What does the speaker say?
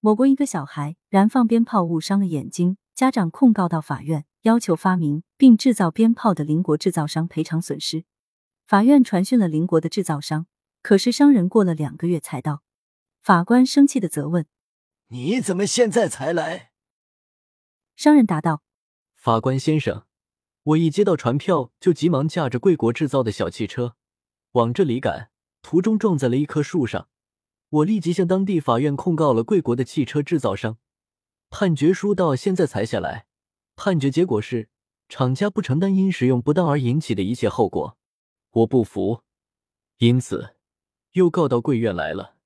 某国一个小孩燃放鞭炮误伤了眼睛，家长控告到法院，要求发明并制造鞭炮的邻国制造商赔偿损失。法院传讯了邻国的制造商，可是商人过了两个月才到。法官生气的责问：“你怎么现在才来？”商人答道：“法官先生，我一接到传票，就急忙驾着贵国制造的小汽车往这里赶，途中撞在了一棵树上。我立即向当地法院控告了贵国的汽车制造商。判决书到现在才下来，判决结果是厂家不承担因使用不当而引起的一切后果。我不服，因此又告到贵院来了。”